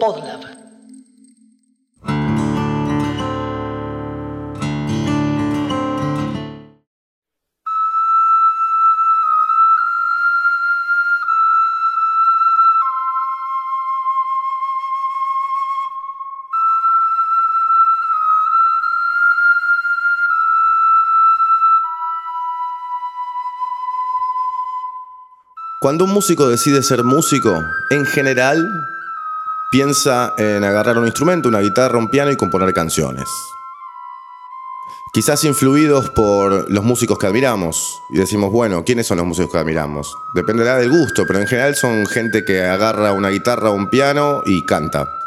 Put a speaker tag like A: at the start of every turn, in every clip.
A: Podlab.
B: Cuando un músico decide ser músico, en general piensa en agarrar un instrumento, una guitarra, un piano y componer canciones. Quizás influidos por los músicos que admiramos. Y decimos, bueno, ¿quiénes son los músicos que admiramos? Dependerá del gusto, pero en general son gente que agarra una guitarra o un piano y canta.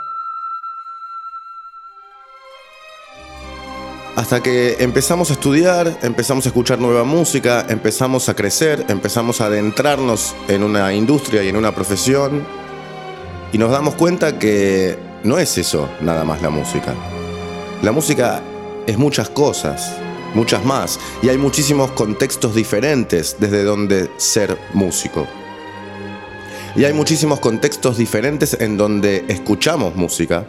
B: Hasta que empezamos a estudiar, empezamos a escuchar nueva música, empezamos a crecer, empezamos a adentrarnos en una industria y en una profesión y nos damos cuenta que no es eso nada más la música. La música es muchas cosas, muchas más, y hay muchísimos contextos diferentes desde donde ser músico. Y hay muchísimos contextos diferentes en donde escuchamos música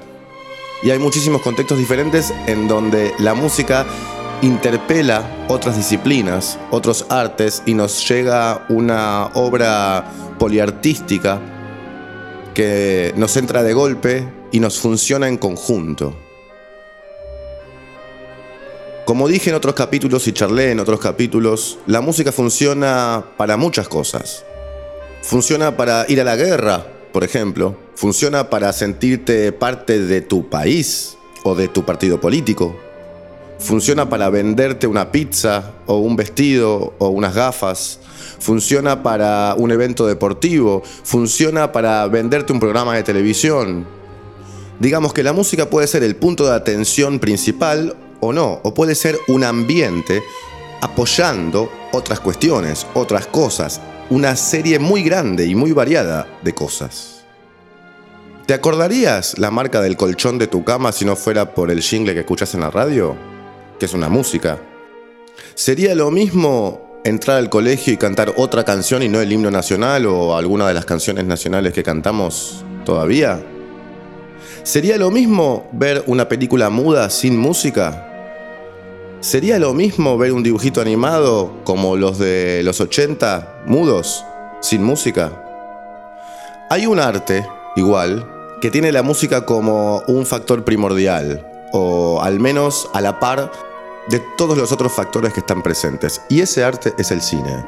B: y hay muchísimos contextos diferentes en donde la música interpela otras disciplinas, otros artes y nos llega una obra poliartística que nos entra de golpe y nos funciona en conjunto. Como dije en otros capítulos y charlé en otros capítulos, la música funciona para muchas cosas. Funciona para ir a la guerra, por ejemplo, funciona para sentirte parte de tu país o de tu partido político. Funciona para venderte una pizza o un vestido o unas gafas. Funciona para un evento deportivo. Funciona para venderte un programa de televisión. Digamos que la música puede ser el punto de atención principal o no, o puede ser un ambiente apoyando otras cuestiones, otras cosas, una serie muy grande y muy variada de cosas. ¿Te acordarías la marca del colchón de tu cama si no fuera por el jingle que escuchas en la radio? Que es una música. ¿Sería lo mismo entrar al colegio y cantar otra canción y no el himno nacional o alguna de las canciones nacionales que cantamos todavía? ¿Sería lo mismo ver una película muda sin música? ¿Sería lo mismo ver un dibujito animado como los de los 80, mudos, sin música? Hay un arte, igual, que tiene la música como un factor primordial, o al menos a la par de todos los otros factores que están presentes, y ese arte es el cine.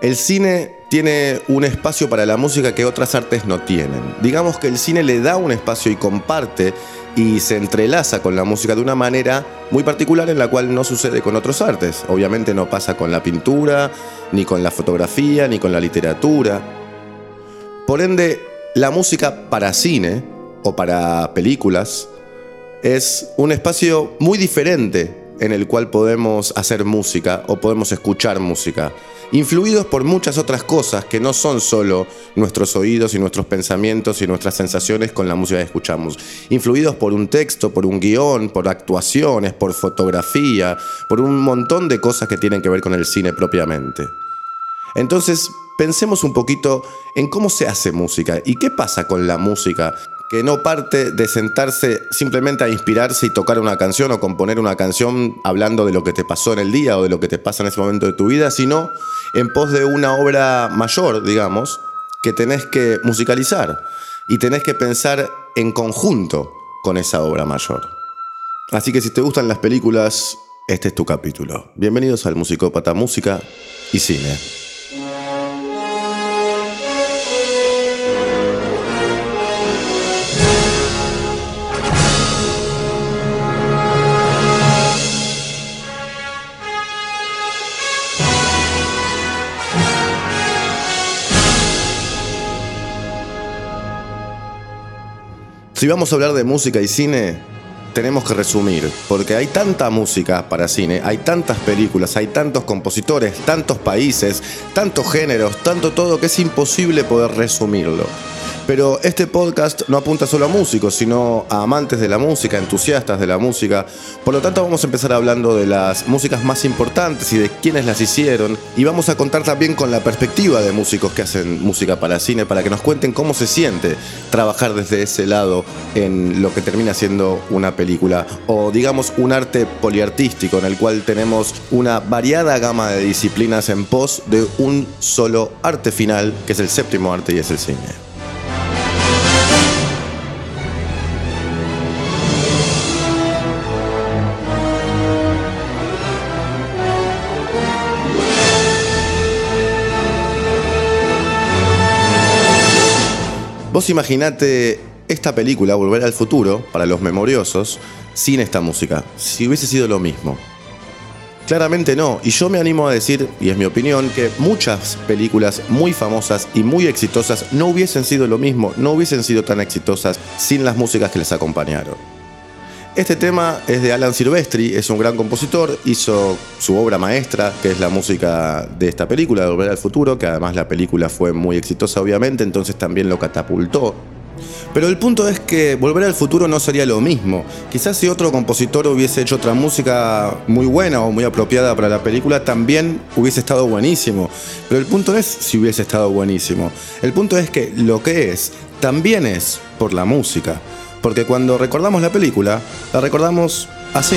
B: El cine tiene un espacio para la música que otras artes no tienen. Digamos que el cine le da un espacio y comparte y se entrelaza con la música de una manera muy particular en la cual no sucede con otros artes. Obviamente no pasa con la pintura, ni con la fotografía, ni con la literatura. Por ende, la música para cine o para películas es un espacio muy diferente en el cual podemos hacer música o podemos escuchar música influidos por muchas otras cosas que no son solo nuestros oídos y nuestros pensamientos y nuestras sensaciones con la música que escuchamos, influidos por un texto, por un guion, por actuaciones, por fotografía, por un montón de cosas que tienen que ver con el cine propiamente. Entonces, pensemos un poquito en cómo se hace música y qué pasa con la música que no parte de sentarse simplemente a inspirarse y tocar una canción o componer una canción hablando de lo que te pasó en el día o de lo que te pasa en ese momento de tu vida, sino en pos de una obra mayor, digamos, que tenés que musicalizar y tenés que pensar en conjunto con esa obra mayor. Así que si te gustan las películas, este es tu capítulo. Bienvenidos al Musicópata Música y Cine. Si vamos a hablar de música y cine, tenemos que resumir, porque hay tanta música para cine, hay tantas películas, hay tantos compositores, tantos países, tantos géneros, tanto todo que es imposible poder resumirlo. Pero este podcast no apunta solo a músicos, sino a amantes de la música, entusiastas de la música. Por lo tanto, vamos a empezar hablando de las músicas más importantes y de quiénes las hicieron. Y vamos a contar también con la perspectiva de músicos que hacen música para cine, para que nos cuenten cómo se siente trabajar desde ese lado en lo que termina siendo una película. O digamos un arte poliartístico en el cual tenemos una variada gama de disciplinas en pos de un solo arte final, que es el séptimo arte y es el cine. Vos imaginate esta película, Volver al Futuro, para los memoriosos, sin esta música, si hubiese sido lo mismo. Claramente no, y yo me animo a decir, y es mi opinión, que muchas películas muy famosas y muy exitosas no hubiesen sido lo mismo, no hubiesen sido tan exitosas sin las músicas que les acompañaron. Este tema es de Alan Silvestri, es un gran compositor, hizo su obra maestra, que es la música de esta película, Volver al Futuro, que además la película fue muy exitosa obviamente, entonces también lo catapultó. Pero el punto es que Volver al Futuro no sería lo mismo. Quizás si otro compositor hubiese hecho otra música muy buena o muy apropiada para la película, también hubiese estado buenísimo. Pero el punto es si hubiese estado buenísimo. El punto es que lo que es, también es por la música porque cuando recordamos la película, la recordamos así.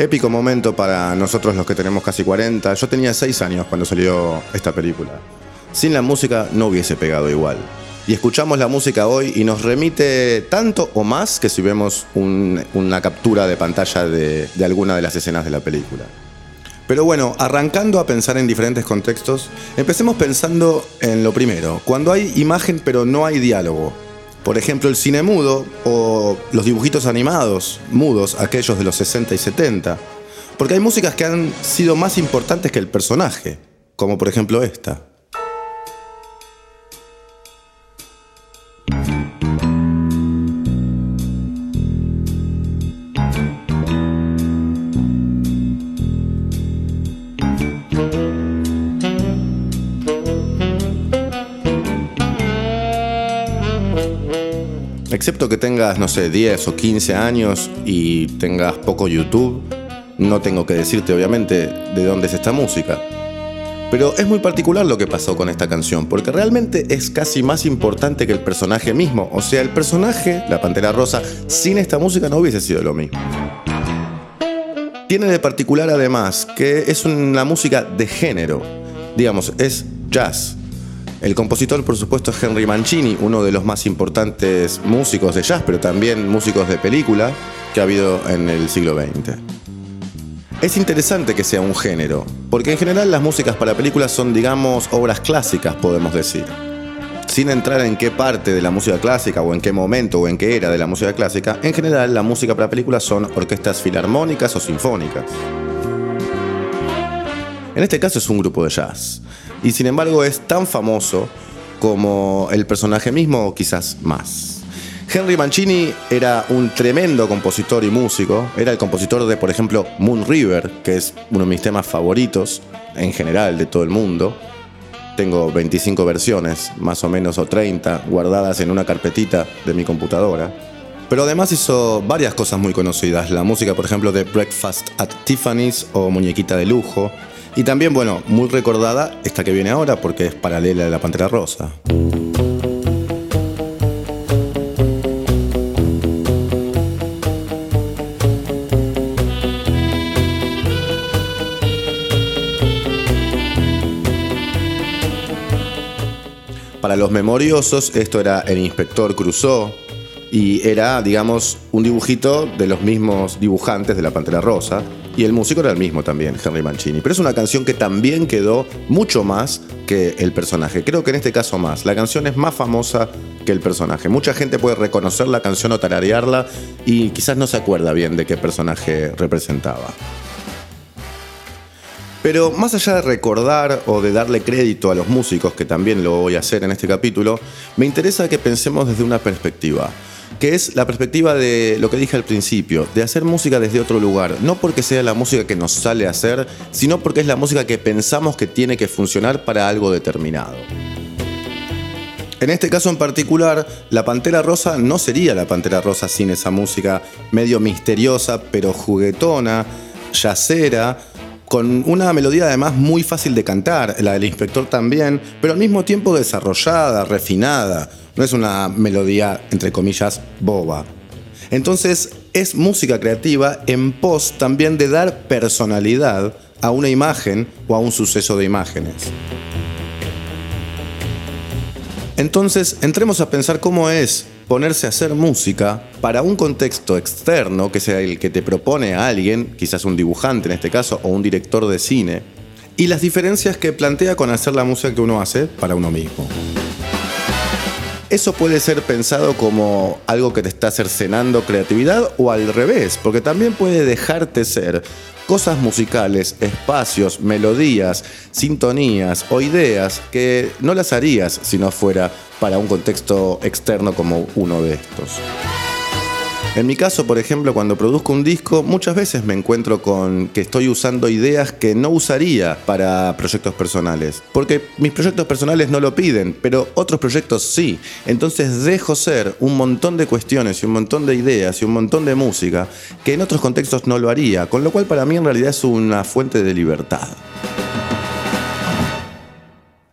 B: Épico momento para nosotros los que tenemos casi 40. Yo tenía 6 años cuando salió esta película. Sin la música no hubiese pegado igual. Y escuchamos la música hoy y nos remite tanto o más que si vemos una captura de pantalla de, alguna de las escenas de la película. Pero bueno, arrancando a pensar en diferentes contextos, empecemos pensando en lo primero. Cuando hay imagen pero no hay diálogo, por ejemplo, el cine mudo o los dibujitos animados mudos, aquellos de los 60 y 70. Porque hay músicas que han sido más importantes que el personaje, como por ejemplo esta. Excepto que tengas, no sé, 10 o 15 años y tengas poco YouTube, no tengo que decirte obviamente de dónde es esta música. Pero es muy particular lo que pasó con esta canción, porque realmente es casi más importante que el personaje mismo. O sea, el personaje, la Pantera Rosa, sin esta música no hubiese sido lo mismo. Tiene de particular además que es una música de género. Digamos, es jazz. El compositor, por supuesto, es Henry Mancini, uno de los más importantes músicos de jazz, pero también músicos de película que ha habido en el siglo XX. Es interesante que sea un género, porque en general las músicas para películas son, digamos, obras clásicas, podemos decir. Sin entrar en qué parte de la música clásica o en qué momento o en qué era de la música clásica, en general la música para películas son orquestas filarmónicas o sinfónicas. En este caso es un grupo de jazz y sin embargo es tan famoso como el personaje mismo o quizás más. Henry Mancini era un tremendo compositor y músico, era el compositor de, por ejemplo, Moon River, que es uno de mis temas favoritos en general de todo el mundo. Tengo 25 versiones, más o menos, o 30, guardadas en una carpetita de mi computadora. Pero además hizo varias cosas muy conocidas. La música, por ejemplo, de Breakfast at Tiffany's o Muñequita de Lujo. Y también, bueno, muy recordada esta que viene ahora porque es paralela de la Pantera Rosa. Para los memoriosos, esto era el inspector Crusoe y era, digamos, un dibujito de los mismos dibujantes de la Pantera Rosa. Y el músico era el mismo también, Henry Mancini. Pero es una canción que también quedó mucho más que el personaje. Creo que en este caso más. La canción es más famosa que el personaje. Mucha gente puede reconocer la canción o tararearla y quizás no se acuerda bien de qué personaje representaba. Pero más allá de recordar o de darle crédito a los músicos, que también lo voy a hacer en este capítulo, me interesa que pensemos desde una perspectiva que es la perspectiva de lo que dije al principio, de hacer música desde otro lugar, no porque sea la música que nos sale a hacer, sino porque es la música que pensamos que tiene que funcionar para algo determinado. En este caso en particular, la Pantera Rosa no sería la Pantera Rosa sin esa música medio misteriosa, pero juguetona, yacera, con una melodía además muy fácil de cantar, la del inspector también, pero al mismo tiempo desarrollada, refinada. No es una melodía, entre comillas, boba. Entonces es música creativa en pos también de dar personalidad a una imagen o a un suceso de imágenes. Entonces, entremos a pensar cómo es ponerse a hacer música para un contexto externo, que sea el que te propone a alguien, quizás un dibujante en este caso, o un director de cine, y las diferencias que plantea con hacer la música que uno hace para uno mismo. Eso puede ser pensado como algo que te está cercenando creatividad o al revés, porque también puede dejarte ser cosas musicales, espacios, melodías, sintonías o ideas que no las harías si no fuera para un contexto externo como uno de estos. En mi caso, por ejemplo, cuando produzco un disco, muchas veces me encuentro con que estoy usando ideas que no usaría para proyectos personales. Porque mis proyectos personales no lo piden, pero otros proyectos sí. Entonces dejo ser un montón de cuestiones y un montón de ideas y un montón de música que en otros contextos no lo haría. Con lo cual para mí en realidad es una fuente de libertad.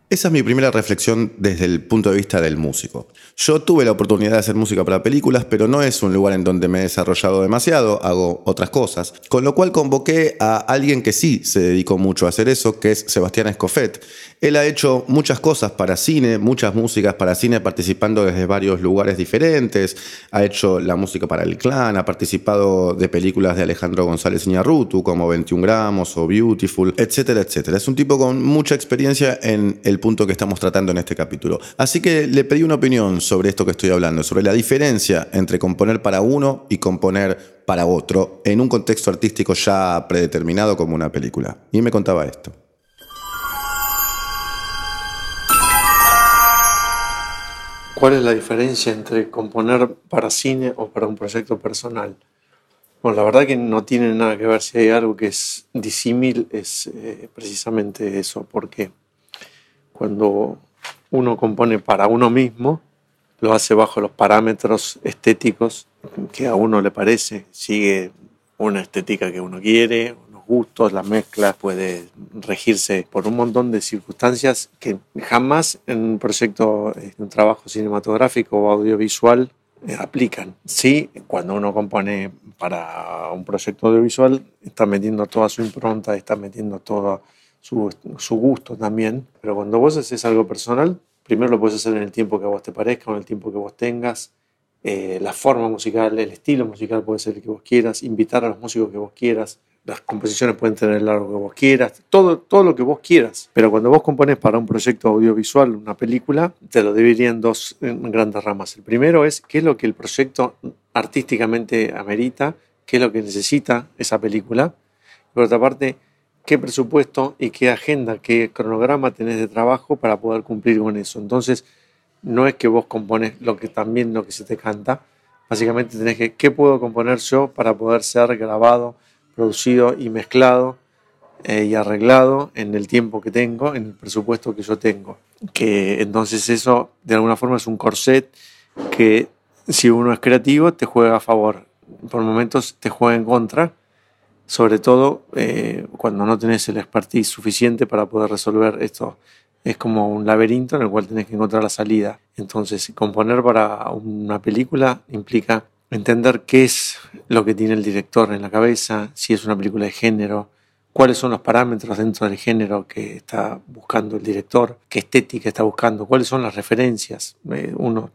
B: Esa es mi primera reflexión desde el punto de vista del músico. Yo tuve la oportunidad de hacer música para películas, pero no es un lugar en donde me he desarrollado demasiado, hago otras cosas. Con lo cual convoqué a alguien que sí se dedicó mucho a hacer eso, que es Sebastián Escofet. Él ha hecho muchas cosas para cine, muchas músicas para cine, participando desde varios lugares diferentes. Ha hecho la música para el clan, ha participado de películas de Alejandro González Iñarrutu, como 21 gramos o Beautiful, etcétera, etcétera. Es un tipo con mucha experiencia en el punto que estamos tratando en este capítulo. Así que le pedí una opinión sobre esto que estoy hablando, sobre la diferencia entre componer para uno y componer para otro en un contexto artístico ya predeterminado como una película. Y me contaba esto.
A: ¿Cuál es la diferencia entre componer para cine o para un proyecto personal? Bueno, la verdad que no tiene nada que ver si hay algo que es disímil, es eh, precisamente eso, porque cuando uno compone para uno mismo, lo hace bajo los parámetros estéticos que a uno le parece, sigue una estética que uno quiere, gustos, la mezcla puede regirse por un montón de circunstancias que jamás en un proyecto, en un trabajo cinematográfico o audiovisual eh, aplican. Sí, cuando uno compone para un proyecto audiovisual, está metiendo toda su impronta, está metiendo todo su, gusto también, pero cuando vos haces algo personal, primero lo puedes hacer en el tiempo que a vos te parezca, en el tiempo que vos tengas, eh, la forma musical, el estilo musical puede ser el que vos quieras, invitar a los músicos que vos quieras, las composiciones pueden tener el largo que vos quieras, todo, todo lo que vos quieras. Pero cuando vos compones para un proyecto audiovisual, una película, te lo dividiría en dos grandes ramas. El primero es qué es lo que el proyecto artísticamente amerita, qué es lo que necesita esa película. Por otra parte, qué presupuesto y qué agenda, qué cronograma tenés de trabajo para poder cumplir con eso. Entonces, no es que vos compones lo que también lo que se te canta. Básicamente tenés que, ¿qué puedo componer yo para poder ser grabado? producido y mezclado eh, y arreglado en el tiempo que tengo, en el presupuesto que yo tengo. Que entonces eso de alguna forma es un corset que si uno es creativo te juega a favor, por momentos te juega en contra, sobre todo eh, cuando no tenés el expertise suficiente para poder resolver esto. Es como un laberinto en el cual tenés que encontrar la salida. Entonces, componer para una película implica entender qué es lo que tiene el director en la cabeza, si es una película de género, cuáles son los parámetros dentro del género que está buscando el director, qué estética está buscando, cuáles son las referencias. Eh, uno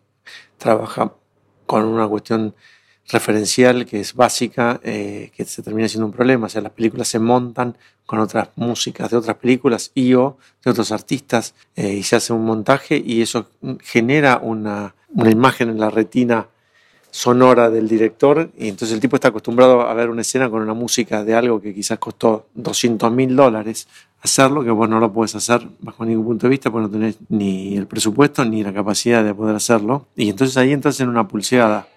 A: trabaja con una cuestión referencial que es básica, eh, que se termina siendo un problema. O sea, las películas se montan con otras músicas de otras películas y o de otros artistas eh, y se hace un montaje y eso genera una, una imagen en la retina sonora del director y entonces el tipo está acostumbrado a ver una escena con una música de algo que quizás costó 200 mil dólares hacerlo, que vos no lo puedes hacer bajo ningún punto de vista porque no tenés ni el presupuesto ni la capacidad de poder hacerlo. Y entonces ahí entras en una pulseada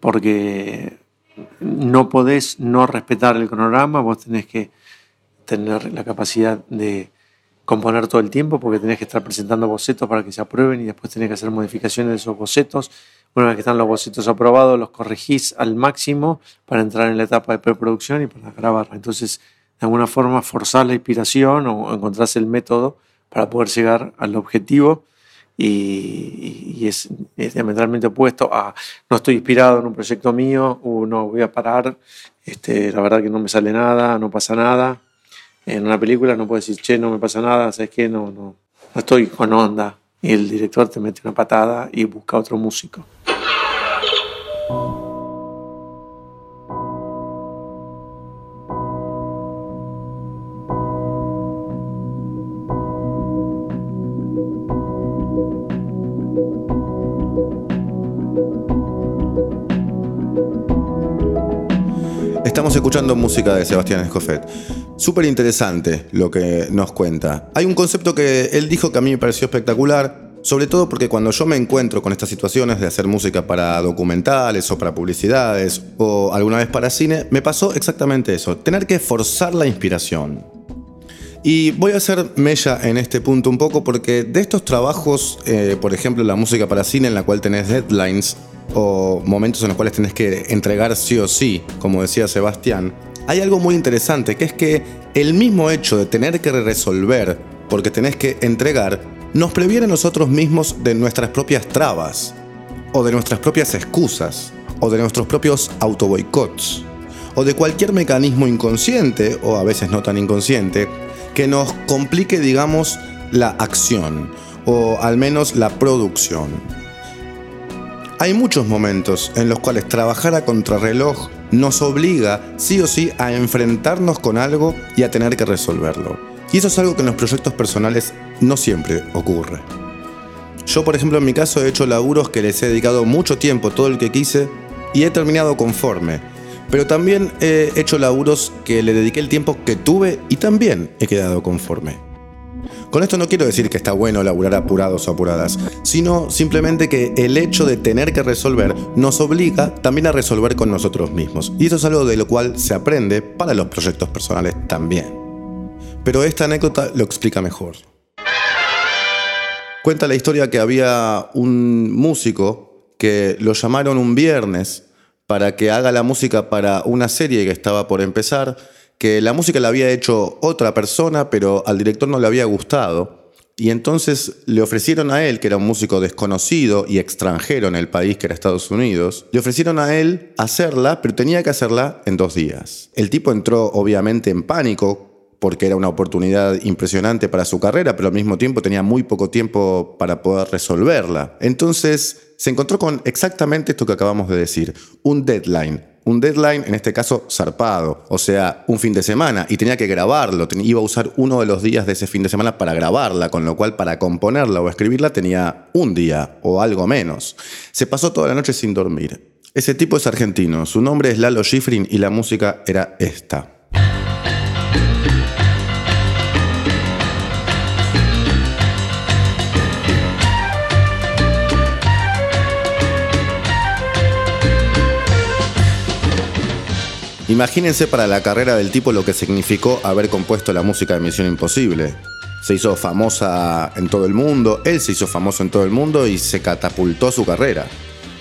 A: porque no podés no respetar el cronograma, vos tenés que tener la capacidad de componer todo el tiempo porque tenés que estar presentando bocetos para que se aprueben y después tenés que hacer modificaciones de esos bocetos. Una vez que están los bocetos aprobados, los corregís al máximo para entrar en la etapa de preproducción y para grabar. Entonces, de alguna forma, forzar la inspiración o encontrar el método para poder llegar al objetivo y, es, diametralmente opuesto a no estoy inspirado en un proyecto mío, o no voy a parar, este, la verdad que no me sale nada, no pasa nada, en una película no puedes decir, che, no me pasa nada, ¿sabes qué? No, no, no estoy con onda. Y el director te mete una patada y busca otro músico.
B: Escuchando música de Sebastián Escoffet. Súper interesante lo que nos cuenta. Hay un concepto que él dijo que a mí me pareció espectacular, sobre todo porque cuando yo me encuentro con estas situaciones de hacer música para documentales o para publicidades o alguna vez para cine, me pasó exactamente eso, tener que forzar la inspiración. Y voy a hacer mella en este punto un poco porque de estos trabajos, eh, por ejemplo la música para cine en la cual tenés deadlines o momentos en los cuales tenés que entregar sí o sí, como decía Sebastián, hay algo muy interesante, que es que el mismo hecho de tener que resolver, porque tenés que entregar, nos previene a nosotros mismos de nuestras propias trabas, o de nuestras propias excusas, o de nuestros propios autoboicots, o de cualquier mecanismo inconsciente, o a veces no tan inconsciente, que nos complique, digamos, la acción, o al menos la producción. Hay muchos momentos en los cuales trabajar a contrarreloj nos obliga sí o sí a enfrentarnos con algo y a tener que resolverlo. Y eso es algo que en los proyectos personales no siempre ocurre. Yo, por ejemplo, en mi caso he hecho laburos que les he dedicado mucho tiempo, todo el que quise, y he terminado conforme. Pero también he hecho laburos que le dediqué el tiempo que tuve y también he quedado conforme. Con esto no quiero decir que está bueno laburar apurados o apuradas, sino simplemente que el hecho de tener que resolver nos obliga también a resolver con nosotros mismos. Y eso es algo de lo cual se aprende para los proyectos personales también. Pero esta anécdota lo explica mejor. Cuenta la historia que había un músico que lo llamaron un viernes para que haga la música para una serie que estaba por empezar que la música la había hecho otra persona, pero al director no le había gustado. Y entonces le ofrecieron a él, que era un músico desconocido y extranjero en el país, que era Estados Unidos, le ofrecieron a él hacerla, pero tenía que hacerla en dos días. El tipo entró obviamente en pánico porque era una oportunidad impresionante para su carrera, pero al mismo tiempo tenía muy poco tiempo para poder resolverla. Entonces se encontró con exactamente esto que acabamos de decir, un deadline un deadline, en este caso zarpado, o sea, un fin de semana, y tenía que grabarlo, iba a usar uno de los días de ese fin de semana para grabarla, con lo cual para componerla o escribirla tenía un día o algo menos. Se pasó toda la noche sin dormir. Ese tipo es argentino, su nombre es Lalo Schifrin y la música era esta. Imagínense para la carrera del tipo lo que significó haber compuesto la música de Misión Imposible. Se hizo famosa en todo el mundo, él se hizo famoso en todo el mundo y se catapultó su carrera.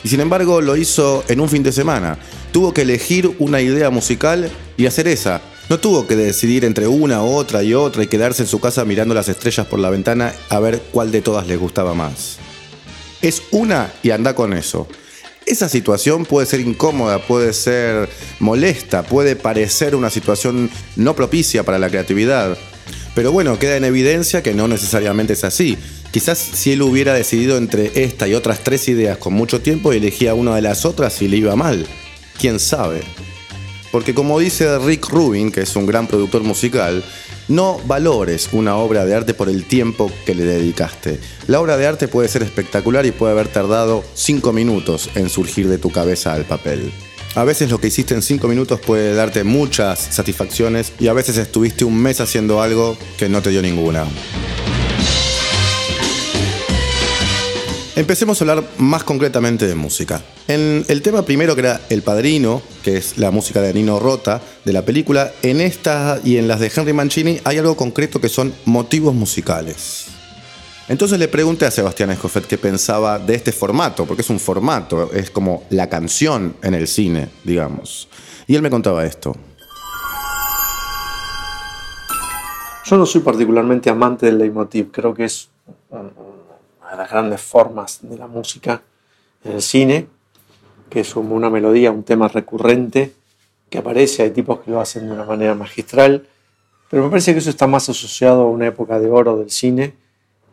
B: Y sin embargo lo hizo en un fin de semana. Tuvo que elegir una idea musical y hacer esa. No tuvo que decidir entre una, otra y otra y quedarse en su casa mirando las estrellas por la ventana a ver cuál de todas le gustaba más. Es una y anda con eso. Esa situación puede ser incómoda, puede ser molesta, puede parecer una situación no propicia para la creatividad. Pero bueno, queda en evidencia que no necesariamente es así. Quizás si él hubiera decidido entre esta y otras tres ideas con mucho tiempo, elegía una de las otras y le iba mal. ¿Quién sabe? Porque como dice Rick Rubin, que es un gran productor musical, No valores una obra de arte por el tiempo que le dedicaste. La obra de arte puede ser espectacular y puede haber tardado 5 minutos en surgir de tu cabeza al papel. A veces lo que hiciste en 5 minutos puede darte muchas satisfacciones y a veces estuviste un mes haciendo algo que no te dio ninguna. Empecemos a hablar más concretamente de música. En el tema primero que era El Padrino, que es la música de Nino Rota de la película, en esta y en las de Henry Mancini hay algo concreto que son motivos musicales. Entonces le pregunté a Sebastián Escoffet qué pensaba de este formato, porque es un formato, es como la canción en el cine, digamos. Y él me contaba esto.
A: Yo no soy particularmente amante del leitmotiv, creo que es las grandes formas de la música en el cine, que es una melodía, un tema recurrente que aparece, hay tipos que lo hacen de una manera magistral, pero me parece que eso está más asociado a una época de oro del cine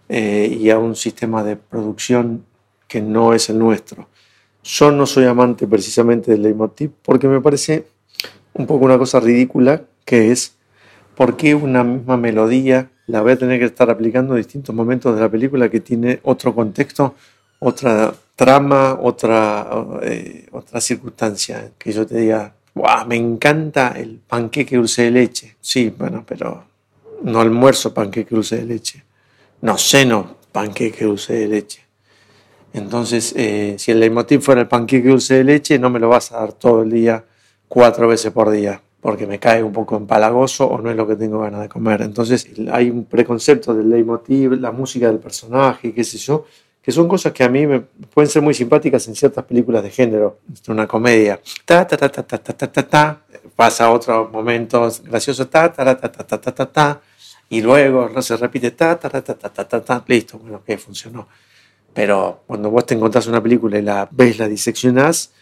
A: eh, y a un sistema de producción que no es el nuestro. Yo no soy amante precisamente del leitmotiv porque me parece un poco una cosa ridícula que es por qué una misma melodía la voy a tener que estar aplicando en distintos momentos de la película que tiene otro contexto, otra trama, otra, eh, otra circunstancia. Que yo te diga, ¡Wow! Me encanta el panqueque dulce de leche. Sí, bueno, pero no almuerzo panqueque dulce de leche. No ceno panqueque dulce de leche. Entonces, eh, si el leitmotiv fuera el panqueque dulce de leche, no me lo vas a dar todo el día, cuatro veces por día porque me cae un poco empalagoso o no es lo que tengo ganas de comer. Entonces hay un preconcepto del leitmotiv, la música del personaje, qué sé yo, que son cosas que a mí me pueden ser muy simpáticas en ciertas películas de género, una comedia. Ta, ta, ta, ta, ta, ta, ta, ta, pasa otro momento gracioso, ta, ta, ta, ta, ta, ta, ta, ta, y luego se repite, ta, ta, ta, ta, ta, ta, ta, listo, bueno, que funcionó. Pero cuando vos te encontrás una película y la ves, la diseccionás,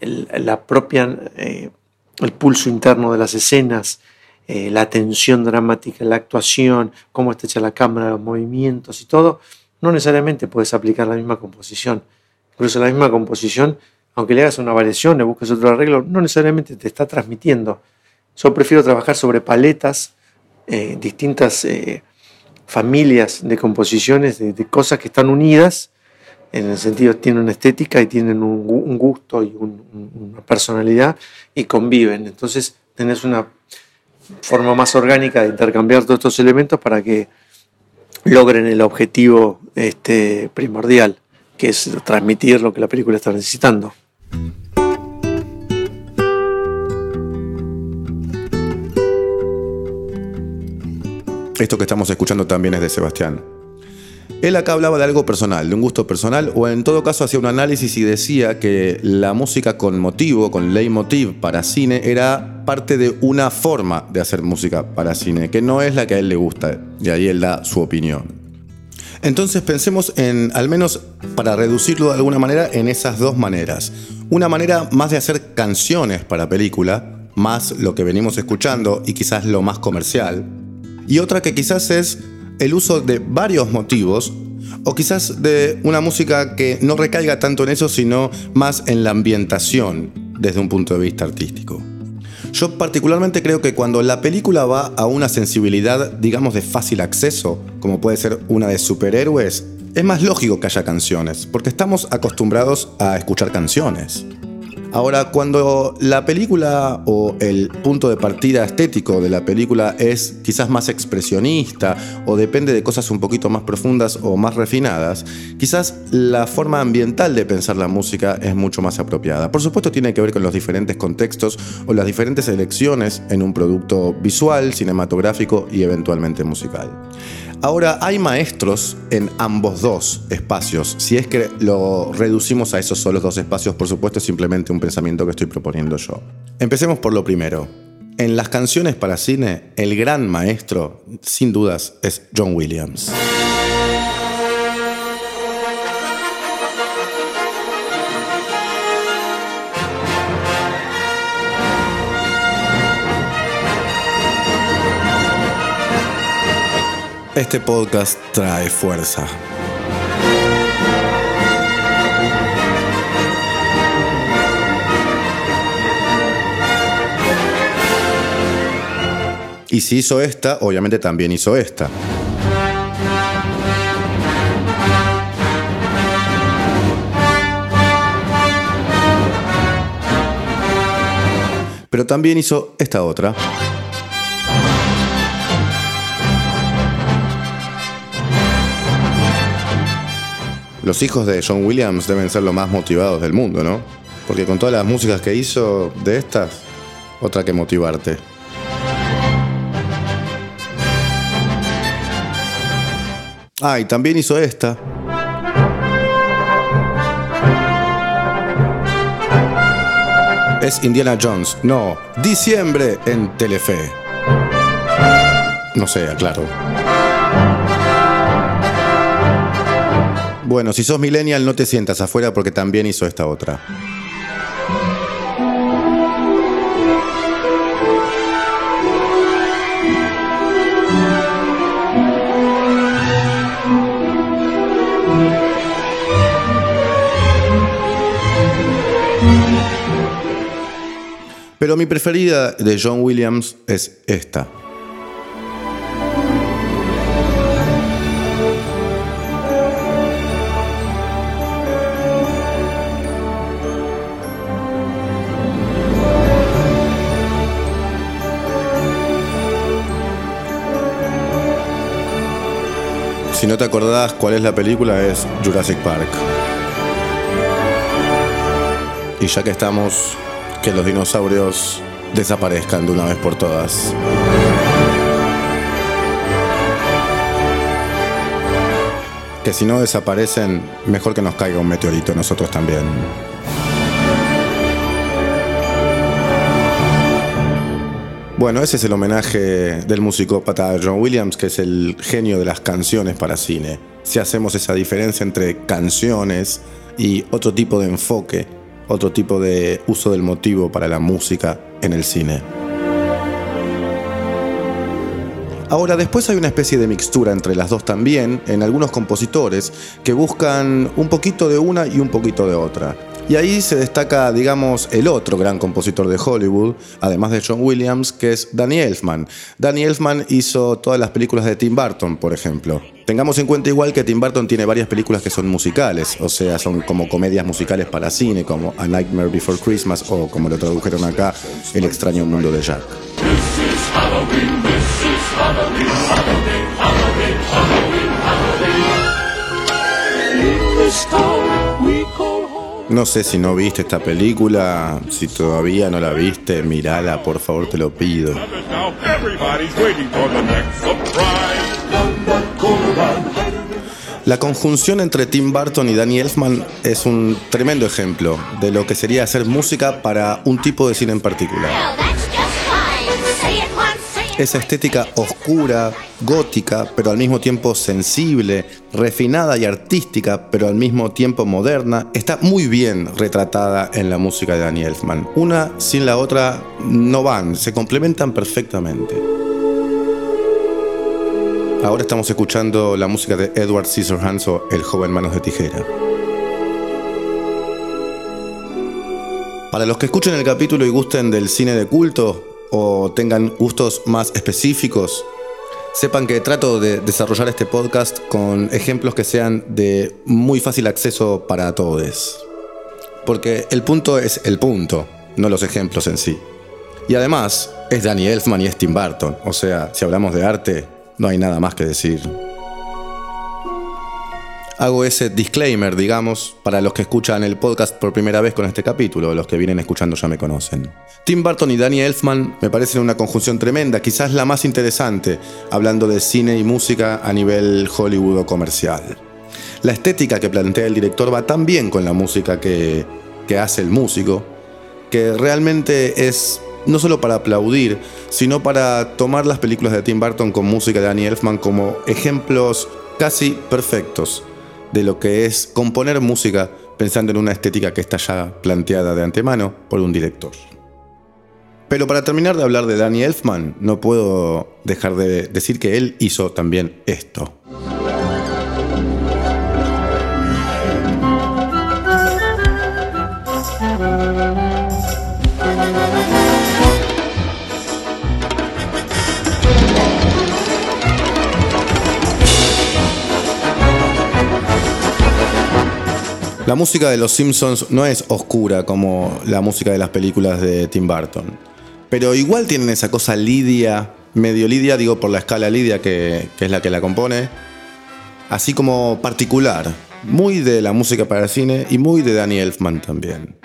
A: la propia eh, el pulso interno de las escenas, eh, la tensión dramática, la actuación, cómo está hecha la cámara, los movimientos y todo, no necesariamente puedes aplicar la misma composición. Incluso la misma composición, aunque le hagas una variación, le busques otro arreglo, no necesariamente te está transmitiendo. Yo prefiero trabajar sobre paletas, eh, distintas eh, familias de composiciones, de, cosas que están unidas, en el sentido tienen una estética y tienen un, gusto y una personalidad y conviven. Entonces tenés una forma más orgánica de intercambiar todos estos elementos para que logren el objetivo este, primordial, que es transmitir lo que la película está necesitando.
B: Esto que estamos escuchando también es de Sebastián. Él acá hablaba de algo personal, de un gusto personal, o en todo caso hacía un análisis y decía que la música con motivo, con leitmotiv para cine, era parte de una forma de hacer música para cine, que no es la que a él le gusta, y ahí él da su opinión. Entonces pensemos en, al menos para reducirlo de alguna manera, en esas dos maneras. Una manera más de hacer canciones para película, más lo que venimos escuchando y quizás lo más comercial, y otra que quizás es el uso de varios motivos o quizás de una música que no recaiga tanto en eso, sino más en la ambientación desde un punto de vista artístico. Yo particularmente creo que cuando la película va a una sensibilidad, digamos, de fácil acceso, como puede ser una de superhéroes, es más lógico que haya canciones, porque estamos acostumbrados a escuchar canciones. Ahora, cuando la película o el punto de partida estético de la película es quizás más expresionista o depende de cosas un poquito más profundas o más refinadas, quizás la forma ambiental de pensar la música es mucho más apropiada. Por supuesto tiene que ver con los diferentes contextos o las diferentes elecciones en un producto visual, cinematográfico y eventualmente musical. Ahora, hay maestros en ambos dos espacios. Si es que lo reducimos a esos solos dos espacios, por supuesto, es simplemente un pensamiento que estoy proponiendo yo. Empecemos por lo primero. En las canciones para cine, el gran maestro, sin dudas, es John Williams. Este podcast trae fuerza. Y si hizo esta, obviamente también hizo esta. Pero también hizo esta otra. Los hijos de John Williams deben ser los más motivados del mundo, ¿no? Porque con todas las músicas que hizo de estas, otra que motivarte. Ah, y también hizo esta. Es Indiana Jones. No, diciembre en Telefe. No sé, aclaro. Bueno, si sos millennial no te sientas afuera porque también hizo esta otra. Pero mi preferida de John Williams es esta. Si no te acordás cuál es la película, es Jurassic Park. Y ya que estamos, que los dinosaurios desaparezcan de una vez por todas. Que si no desaparecen, mejor que nos caiga un meteorito nosotros también. Bueno, ese es el homenaje del musicópata John Williams, que es el genio de las canciones para cine. Si hacemos esa diferencia entre canciones y otro tipo de enfoque, otro tipo de uso del motivo para la música en el cine. Ahora, después hay una especie de mixtura entre las dos también, en algunos compositores que buscan un poquito de una y un poquito de otra. Y ahí se destaca, digamos, el otro gran compositor de Hollywood, además de John Williams, que es Danny Elfman. Danny Elfman hizo todas las películas de Tim Burton, por ejemplo. Tengamos en cuenta igual que Tim Burton tiene varias películas que son musicales, o sea, son como comedias musicales para cine, como A Nightmare Before Christmas o como lo tradujeron acá, El extraño mundo de Jack. No sé si no viste esta película, si todavía no la viste, mirala, por favor, te lo pido. La conjunción entre Tim Burton y Danny Elfman es un tremendo ejemplo de lo que sería hacer música para un tipo de cine en particular esa estética oscura, gótica, pero al mismo tiempo sensible, refinada y artística, pero al mismo tiempo moderna, está muy bien retratada en la música de Danny Elfman. Una sin la otra no van, se complementan perfectamente. Ahora estamos escuchando la música de Edward Scissorhands o El joven manos de tijera. Para los que escuchen el capítulo y gusten del cine de culto, o tengan gustos más específicos, sepan que trato de desarrollar este podcast con ejemplos que sean de muy fácil acceso para todos. Porque el punto es el punto, no los ejemplos en sí. Y además, es Danny Elfman y es Tim Burton. O sea, si hablamos de arte, no hay nada más que decir hago ese disclaimer, digamos, para los que escuchan el podcast por primera vez con este capítulo, los que vienen escuchando ya me conocen. Tim Burton y Danny Elfman me parecen una conjunción tremenda, quizás la más interesante, hablando de cine y música a nivel Hollywood o comercial. La estética que plantea el director va tan bien con la música que, que hace el músico, que realmente es no solo para aplaudir, sino para tomar las películas de Tim Burton con música de Danny Elfman como ejemplos casi perfectos de lo que es componer música pensando en una estética que está ya planteada de antemano por un director. Pero para terminar de hablar de Danny Elfman, no puedo dejar de decir que él hizo también esto. La música de Los Simpsons no es oscura como la música de las películas de Tim Burton. Pero igual tienen esa cosa lidia, medio lidia, digo por la escala lidia que, es la que la compone, así como particular, muy de la música para el cine y muy de Danny Elfman también.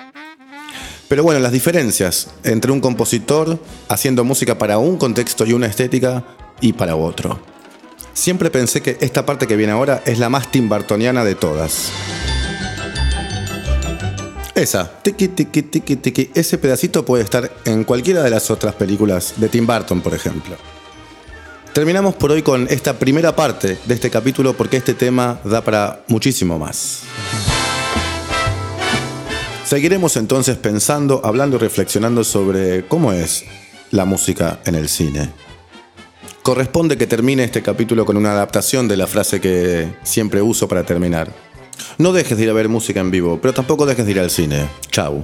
B: Pero bueno, las diferencias entre un compositor haciendo música para un contexto y una estética y para otro. Siempre pensé que esta parte que viene ahora es la más timbartoniana de todas. Esa, tiki tiki tiki tiki, ese pedacito puede estar en cualquiera de las otras películas de Tim Burton, por ejemplo. Terminamos por hoy con esta primera parte de este capítulo porque este tema da para muchísimo más. Seguiremos entonces pensando, hablando y reflexionando sobre cómo es la música en el cine. Corresponde que termine este capítulo con una adaptación de la frase que siempre uso para terminar. No dejes de ir a ver música en vivo, pero tampoco dejes de ir al cine. Chau.